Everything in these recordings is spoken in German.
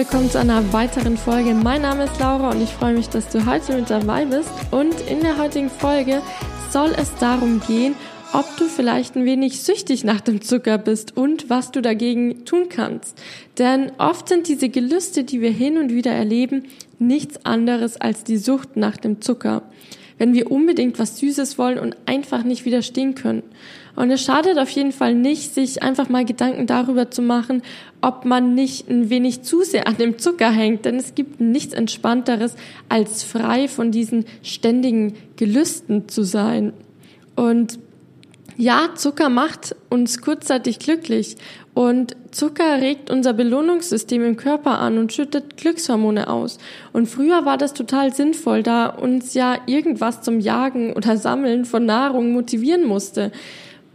willkommen zu einer weiteren Folge. Mein Name ist Laura und ich freue mich, dass du heute mit dabei bist. Und in der heutigen Folge soll es darum gehen, ob du vielleicht ein wenig süchtig nach dem Zucker bist und was du dagegen tun kannst. Denn oft sind diese Gelüste, die wir hin und wieder erleben, nichts anderes als die Sucht nach dem Zucker. Wenn wir unbedingt was Süßes wollen und einfach nicht widerstehen können. Und es schadet auf jeden Fall nicht, sich einfach mal Gedanken darüber zu machen, ob man nicht ein wenig zu sehr an dem Zucker hängt. Denn es gibt nichts Entspannteres, als frei von diesen ständigen Gelüsten zu sein. Und ja, Zucker macht uns kurzzeitig glücklich und Zucker regt unser Belohnungssystem im Körper an und schüttet Glückshormone aus. Und früher war das total sinnvoll, da uns ja irgendwas zum Jagen oder Sammeln von Nahrung motivieren musste.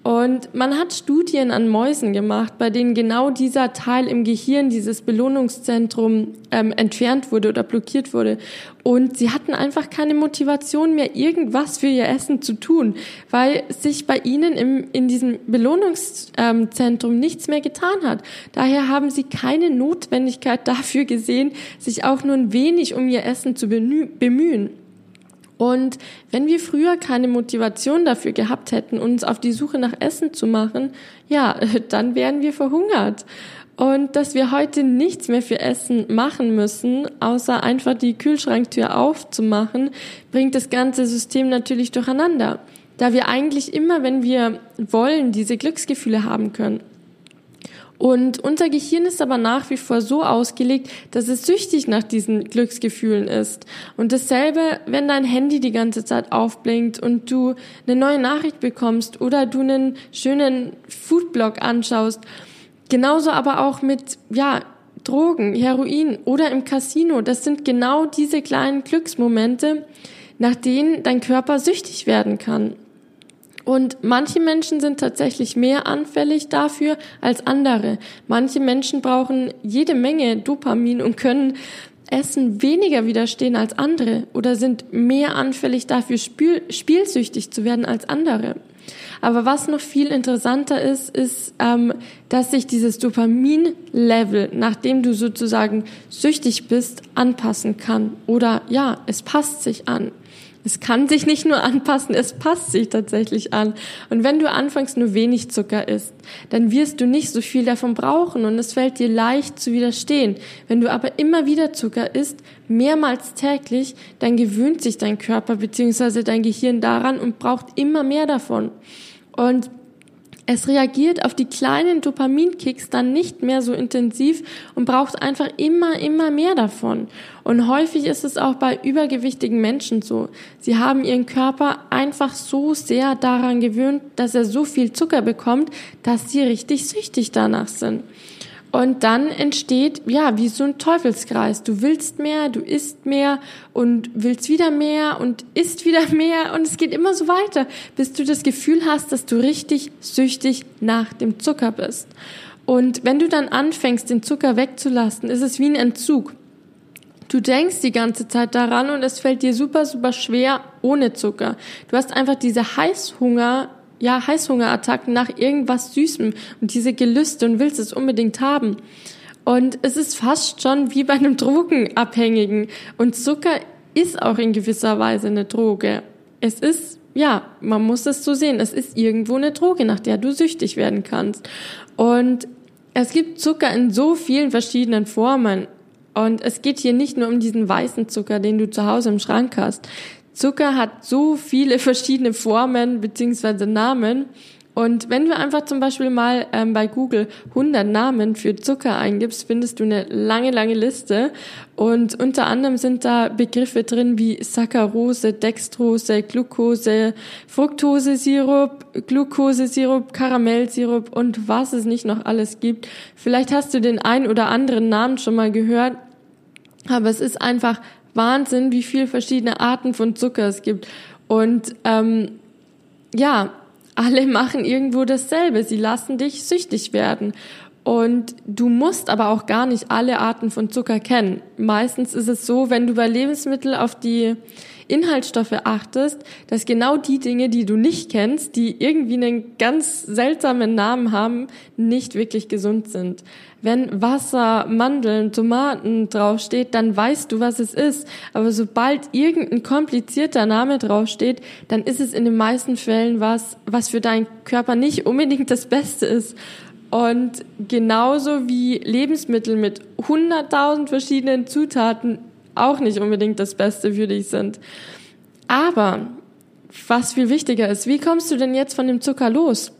Und man hat Studien an Mäusen gemacht, bei denen genau dieser Teil im Gehirn, dieses Belohnungszentrum, ähm, entfernt wurde oder blockiert wurde. Und sie hatten einfach keine Motivation mehr, irgendwas für ihr Essen zu tun, weil sich bei ihnen im, in diesem Belohnungszentrum nichts mehr getan hat. Daher haben sie keine Notwendigkeit dafür gesehen, sich auch nur ein wenig um ihr Essen zu bemühen. Und wenn wir früher keine Motivation dafür gehabt hätten, uns auf die Suche nach Essen zu machen, ja, dann wären wir verhungert. Und dass wir heute nichts mehr für Essen machen müssen, außer einfach die Kühlschranktür aufzumachen, bringt das ganze System natürlich durcheinander. Da wir eigentlich immer, wenn wir wollen, diese Glücksgefühle haben können. Und unser Gehirn ist aber nach wie vor so ausgelegt, dass es süchtig nach diesen Glücksgefühlen ist. Und dasselbe, wenn dein Handy die ganze Zeit aufblinkt und du eine neue Nachricht bekommst oder du einen schönen Foodblog anschaust. Genauso aber auch mit, ja, Drogen, Heroin oder im Casino. Das sind genau diese kleinen Glücksmomente, nach denen dein Körper süchtig werden kann. Und manche Menschen sind tatsächlich mehr anfällig dafür als andere. Manche Menschen brauchen jede Menge Dopamin und können Essen weniger widerstehen als andere oder sind mehr anfällig dafür, spiel spielsüchtig zu werden als andere. Aber was noch viel interessanter ist, ist, ähm, dass sich dieses Dopamin-Level, nachdem du sozusagen süchtig bist, anpassen kann. Oder ja, es passt sich an. Es kann sich nicht nur anpassen, es passt sich tatsächlich an. Und wenn du anfangs nur wenig Zucker isst, dann wirst du nicht so viel davon brauchen und es fällt dir leicht zu widerstehen. Wenn du aber immer wieder Zucker isst, mehrmals täglich, dann gewöhnt sich dein Körper bzw. dein Gehirn daran und braucht immer mehr davon. Und es reagiert auf die kleinen Dopaminkicks dann nicht mehr so intensiv und braucht einfach immer, immer mehr davon. Und häufig ist es auch bei übergewichtigen Menschen so. Sie haben ihren Körper einfach so sehr daran gewöhnt, dass er so viel Zucker bekommt, dass sie richtig süchtig danach sind. Und dann entsteht, ja, wie so ein Teufelskreis. Du willst mehr, du isst mehr und willst wieder mehr und isst wieder mehr und es geht immer so weiter, bis du das Gefühl hast, dass du richtig süchtig nach dem Zucker bist. Und wenn du dann anfängst, den Zucker wegzulassen, ist es wie ein Entzug. Du denkst die ganze Zeit daran und es fällt dir super, super schwer ohne Zucker. Du hast einfach diese Heißhunger ja, Heißhungerattacken nach irgendwas Süßem und diese Gelüste und willst es unbedingt haben. Und es ist fast schon wie bei einem Drogenabhängigen. Und Zucker ist auch in gewisser Weise eine Droge. Es ist, ja, man muss es so sehen, es ist irgendwo eine Droge, nach der du süchtig werden kannst. Und es gibt Zucker in so vielen verschiedenen Formen. Und es geht hier nicht nur um diesen weißen Zucker, den du zu Hause im Schrank hast. Zucker hat so viele verschiedene Formen beziehungsweise Namen. Und wenn du einfach zum Beispiel mal ähm, bei Google 100 Namen für Zucker eingibst, findest du eine lange, lange Liste. Und unter anderem sind da Begriffe drin wie Saccharose, Dextrose, Glucose, Fructosesirup, Glukosesirup, Karamellsirup und was es nicht noch alles gibt. Vielleicht hast du den ein oder anderen Namen schon mal gehört. Aber es ist einfach Wahnsinn, wie viel verschiedene Arten von Zucker es gibt. Und ähm, ja, alle machen irgendwo dasselbe. Sie lassen dich süchtig werden. Und du musst aber auch gar nicht alle Arten von Zucker kennen. Meistens ist es so, wenn du bei Lebensmitteln auf die Inhaltsstoffe achtest, dass genau die Dinge, die du nicht kennst, die irgendwie einen ganz seltsamen Namen haben, nicht wirklich gesund sind. Wenn Wasser, Mandeln, Tomaten draufsteht, dann weißt du, was es ist. Aber sobald irgendein komplizierter Name draufsteht, dann ist es in den meisten Fällen was, was für deinen Körper nicht unbedingt das Beste ist. Und genauso wie Lebensmittel mit 100.000 verschiedenen Zutaten auch nicht unbedingt das Beste für dich sind. Aber was viel wichtiger ist, wie kommst du denn jetzt von dem Zucker los?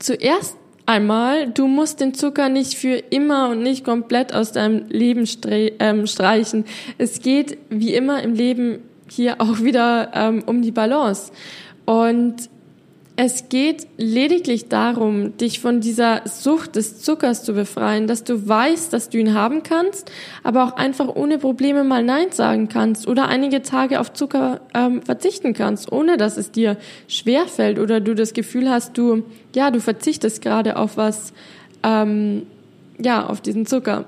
Zuerst einmal, du musst den Zucker nicht für immer und nicht komplett aus deinem Leben ähm, streichen. Es geht wie immer im Leben hier auch wieder ähm, um die Balance. Und es geht lediglich darum, dich von dieser Sucht des Zuckers zu befreien, dass du weißt, dass du ihn haben kannst, aber auch einfach ohne Probleme mal Nein sagen kannst oder einige Tage auf Zucker ähm, verzichten kannst, ohne dass es dir schwerfällt oder du das Gefühl hast, du, ja, du verzichtest gerade auf was, ähm, ja, auf diesen Zucker.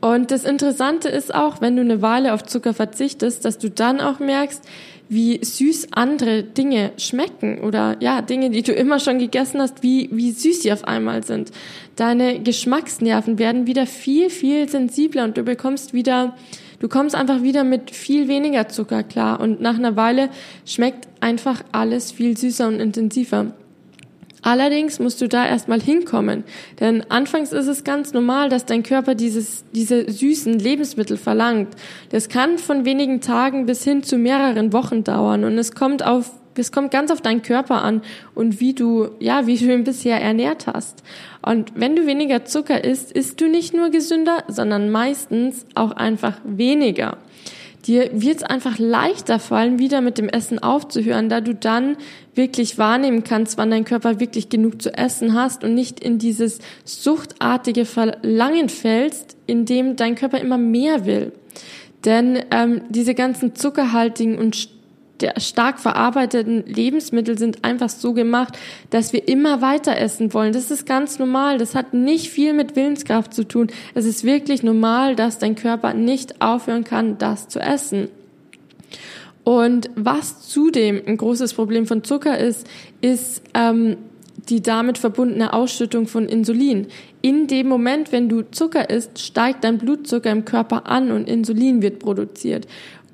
Und das Interessante ist auch, wenn du eine Weile auf Zucker verzichtest, dass du dann auch merkst, wie süß andere Dinge schmecken oder ja, Dinge, die du immer schon gegessen hast, wie, wie süß sie auf einmal sind. Deine Geschmacksnerven werden wieder viel, viel sensibler und du bekommst wieder, du kommst einfach wieder mit viel weniger Zucker klar und nach einer Weile schmeckt einfach alles viel süßer und intensiver. Allerdings musst du da erstmal hinkommen, denn anfangs ist es ganz normal, dass dein Körper dieses, diese süßen Lebensmittel verlangt. Das kann von wenigen Tagen bis hin zu mehreren Wochen dauern und es kommt auf es kommt ganz auf deinen Körper an und wie du, ja, wie du ihn bisher ernährt hast. Und wenn du weniger Zucker isst, isst du nicht nur gesünder, sondern meistens auch einfach weniger. Dir wird es einfach leichter fallen, wieder mit dem Essen aufzuhören, da du dann wirklich wahrnehmen kannst, wann dein Körper wirklich genug zu essen hast und nicht in dieses suchtartige Verlangen fällst, in dem dein Körper immer mehr will. Denn ähm, diese ganzen zuckerhaltigen und der stark verarbeiteten Lebensmittel sind einfach so gemacht, dass wir immer weiter essen wollen. Das ist ganz normal. Das hat nicht viel mit Willenskraft zu tun. Es ist wirklich normal, dass dein Körper nicht aufhören kann, das zu essen. Und was zudem ein großes Problem von Zucker ist, ist ähm, die damit verbundene Ausschüttung von Insulin. In dem Moment, wenn du Zucker isst, steigt dein Blutzucker im Körper an und Insulin wird produziert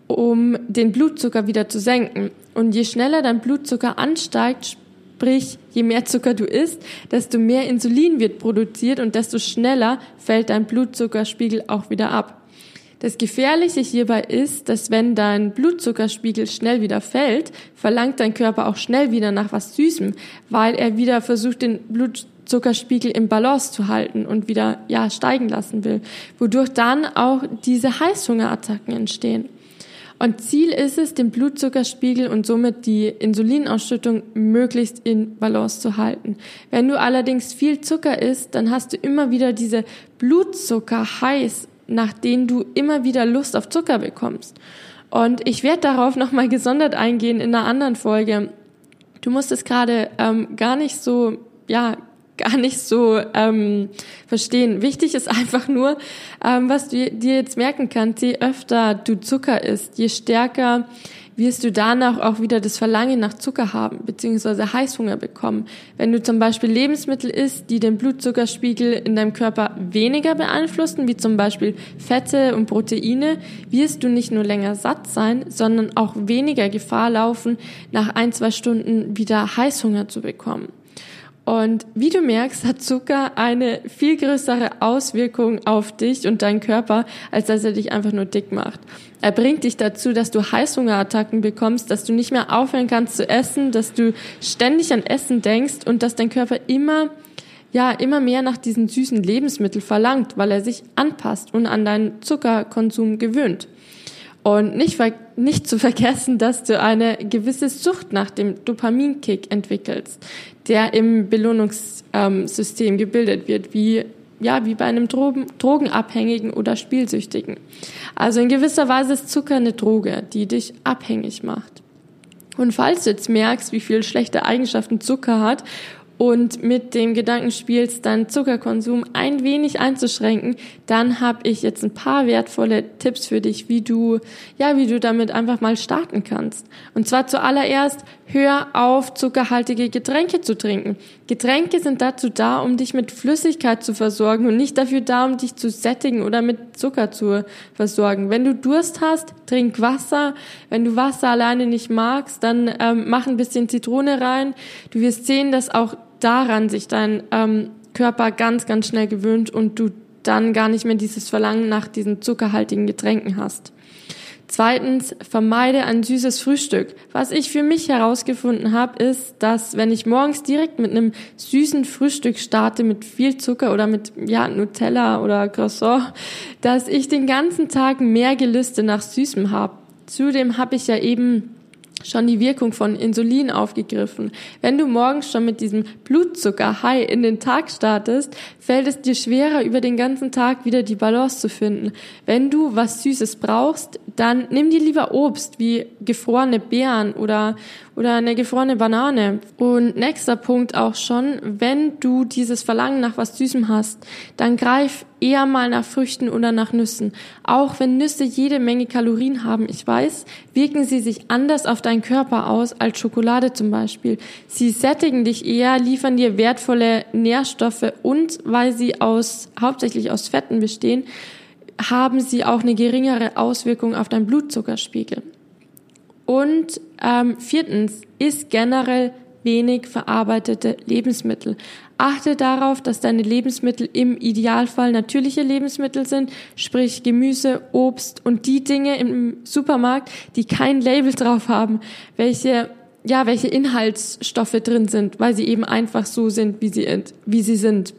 um den Blutzucker wieder zu senken. Und je schneller dein Blutzucker ansteigt, sprich je mehr Zucker du isst, desto mehr Insulin wird produziert und desto schneller fällt dein Blutzuckerspiegel auch wieder ab. Das Gefährliche hierbei ist, dass wenn dein Blutzuckerspiegel schnell wieder fällt, verlangt dein Körper auch schnell wieder nach was Süßem, weil er wieder versucht, den Blutzuckerspiegel im Balance zu halten und wieder, ja, steigen lassen will, wodurch dann auch diese Heißhungerattacken entstehen. Und Ziel ist es, den Blutzuckerspiegel und somit die Insulinausschüttung möglichst in Balance zu halten. Wenn du allerdings viel Zucker isst, dann hast du immer wieder diese Blutzucker heiß, nach denen du immer wieder Lust auf Zucker bekommst. Und ich werde darauf nochmal gesondert eingehen in einer anderen Folge. Du musst es gerade ähm, gar nicht so ja gar nicht so ähm, verstehen. Wichtig ist einfach nur, ähm, was du dir jetzt merken kannst, je öfter du Zucker isst, je stärker wirst du danach auch wieder das Verlangen nach Zucker haben, beziehungsweise Heißhunger bekommen. Wenn du zum Beispiel Lebensmittel isst, die den Blutzuckerspiegel in deinem Körper weniger beeinflussen, wie zum Beispiel Fette und Proteine, wirst du nicht nur länger satt sein, sondern auch weniger Gefahr laufen, nach ein, zwei Stunden wieder Heißhunger zu bekommen. Und wie du merkst, hat Zucker eine viel größere Auswirkung auf dich und deinen Körper, als dass er dich einfach nur dick macht. Er bringt dich dazu, dass du Heißhungerattacken bekommst, dass du nicht mehr aufhören kannst zu essen, dass du ständig an Essen denkst und dass dein Körper immer ja, immer mehr nach diesen süßen Lebensmitteln verlangt, weil er sich anpasst und an deinen Zuckerkonsum gewöhnt. Und nicht, nicht zu vergessen, dass du eine gewisse Sucht nach dem Dopaminkick entwickelst, der im Belohnungssystem gebildet wird, wie ja, wie bei einem Drogen, Drogenabhängigen oder Spielsüchtigen. Also in gewisser Weise ist Zucker eine Droge, die dich abhängig macht. Und falls du jetzt merkst, wie viel schlechte Eigenschaften Zucker hat und mit dem Gedanken spielst, deinen Zuckerkonsum ein wenig einzuschränken, dann habe ich jetzt ein paar wertvolle Tipps für dich, wie du, ja, wie du damit einfach mal starten kannst. Und zwar zuallererst, hör auf, zuckerhaltige Getränke zu trinken. Getränke sind dazu da, um dich mit Flüssigkeit zu versorgen und nicht dafür da, um dich zu sättigen oder mit Zucker zu versorgen. Wenn du Durst hast, trink Wasser. Wenn du Wasser alleine nicht magst, dann ähm, mach ein bisschen Zitrone rein. Du wirst sehen, dass auch daran sich dein ähm, Körper ganz, ganz schnell gewöhnt und du dann gar nicht mehr dieses Verlangen nach diesen zuckerhaltigen Getränken hast. Zweitens, vermeide ein süßes Frühstück. Was ich für mich herausgefunden habe, ist, dass wenn ich morgens direkt mit einem süßen Frühstück starte, mit viel Zucker oder mit ja, Nutella oder Croissant, dass ich den ganzen Tag mehr Gelüste nach Süßem habe. Zudem habe ich ja eben schon die Wirkung von Insulin aufgegriffen. Wenn du morgens schon mit diesem Blutzucker-High in den Tag startest, fällt es dir schwerer, über den ganzen Tag wieder die Balance zu finden. Wenn du was Süßes brauchst, dann nimm dir lieber Obst wie gefrorene Beeren oder, oder eine gefrorene Banane. Und nächster Punkt auch schon, wenn du dieses Verlangen nach was Süßem hast, dann greif eher mal nach Früchten oder nach Nüssen. Auch wenn Nüsse jede Menge Kalorien haben, ich weiß, wirken sie sich anders auf deinen Körper aus als Schokolade zum Beispiel. Sie sättigen dich eher, liefern dir wertvolle Nährstoffe und weil sie aus, hauptsächlich aus Fetten bestehen, haben sie auch eine geringere Auswirkung auf deinen Blutzuckerspiegel. Und ähm, viertens ist generell wenig verarbeitete Lebensmittel. Achte darauf, dass deine Lebensmittel im Idealfall natürliche Lebensmittel sind, sprich Gemüse, Obst und die Dinge im Supermarkt, die kein Label drauf haben, welche ja, welche Inhaltsstoffe drin sind, weil sie eben einfach so sind, wie sie, wie sie sind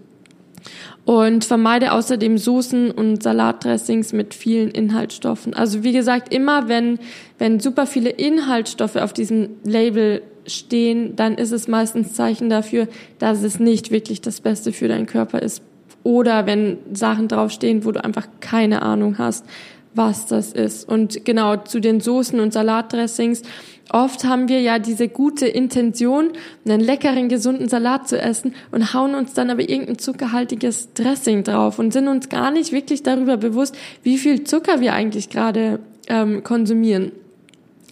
und vermeide außerdem Soßen und Salatdressings mit vielen Inhaltsstoffen. Also wie gesagt, immer wenn, wenn super viele Inhaltsstoffe auf diesem Label stehen, dann ist es meistens Zeichen dafür, dass es nicht wirklich das Beste für deinen Körper ist. Oder wenn Sachen draufstehen, wo du einfach keine Ahnung hast, was das ist. Und genau zu den Soßen und Salatdressings Oft haben wir ja diese gute Intention, einen leckeren, gesunden Salat zu essen und hauen uns dann aber irgendein zuckerhaltiges Dressing drauf und sind uns gar nicht wirklich darüber bewusst, wie viel Zucker wir eigentlich gerade ähm, konsumieren.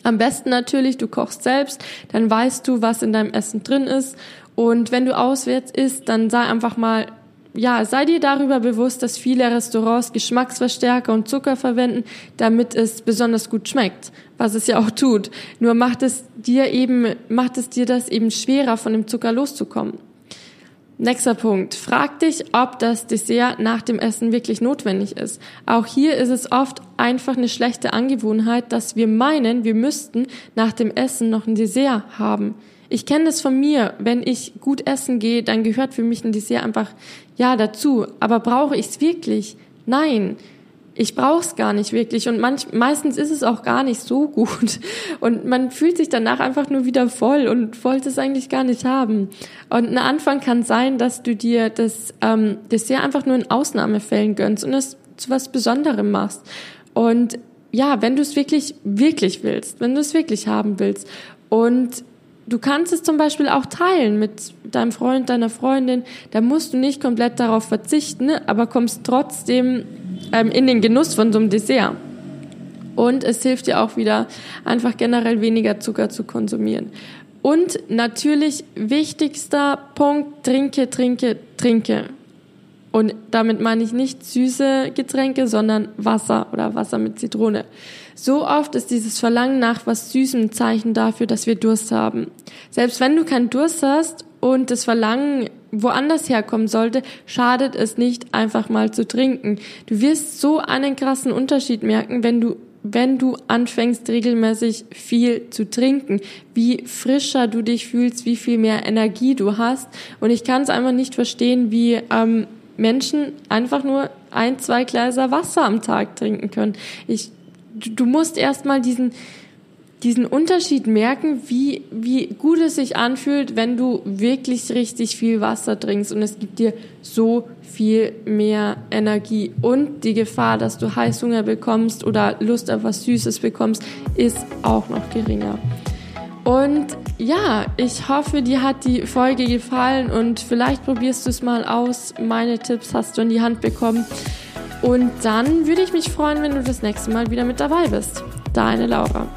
Am besten natürlich, du kochst selbst, dann weißt du, was in deinem Essen drin ist. Und wenn du auswärts isst, dann sei einfach mal ja, sei dir darüber bewusst, dass viele Restaurants Geschmacksverstärker und Zucker verwenden, damit es besonders gut schmeckt, was es ja auch tut. Nur macht es dir eben, macht es dir das eben schwerer, von dem Zucker loszukommen. Nächster Punkt. Frag dich, ob das Dessert nach dem Essen wirklich notwendig ist. Auch hier ist es oft einfach eine schlechte Angewohnheit, dass wir meinen, wir müssten nach dem Essen noch ein Dessert haben. Ich kenne das von mir. Wenn ich gut essen gehe, dann gehört für mich ein Dessert einfach ja dazu. Aber brauche ich es wirklich? Nein. Ich brauche es gar nicht wirklich und manch, meistens ist es auch gar nicht so gut und man fühlt sich danach einfach nur wieder voll und wollte es eigentlich gar nicht haben. Und ein Anfang kann sein, dass du dir das ähm, Dessert einfach nur in Ausnahmefällen gönnst und es zu was Besonderem machst. Und ja, wenn du es wirklich, wirklich willst, wenn du es wirklich haben willst und Du kannst es zum Beispiel auch teilen mit deinem Freund, deiner Freundin. Da musst du nicht komplett darauf verzichten, aber kommst trotzdem ähm, in den Genuss von so einem Dessert. Und es hilft dir auch wieder, einfach generell weniger Zucker zu konsumieren. Und natürlich wichtigster Punkt, trinke, trinke, trinke. Und damit meine ich nicht süße Getränke, sondern Wasser oder Wasser mit Zitrone. So oft ist dieses Verlangen nach was Süßem ein Zeichen dafür, dass wir Durst haben. Selbst wenn du keinen Durst hast und das Verlangen woanders herkommen sollte, schadet es nicht, einfach mal zu trinken. Du wirst so einen krassen Unterschied merken, wenn du wenn du anfängst regelmäßig viel zu trinken, wie frischer du dich fühlst, wie viel mehr Energie du hast. Und ich kann es einfach nicht verstehen, wie ähm, Menschen einfach nur ein, zwei Gläser Wasser am Tag trinken können. Ich, du musst erstmal diesen, diesen Unterschied merken, wie, wie gut es sich anfühlt, wenn du wirklich richtig viel Wasser trinkst und es gibt dir so viel mehr Energie. Und die Gefahr, dass du Heißhunger bekommst oder Lust auf was Süßes bekommst, ist auch noch geringer. Und ja, ich hoffe, dir hat die Folge gefallen und vielleicht probierst du es mal aus. Meine Tipps hast du in die Hand bekommen. Und dann würde ich mich freuen, wenn du das nächste Mal wieder mit dabei bist. Deine Laura.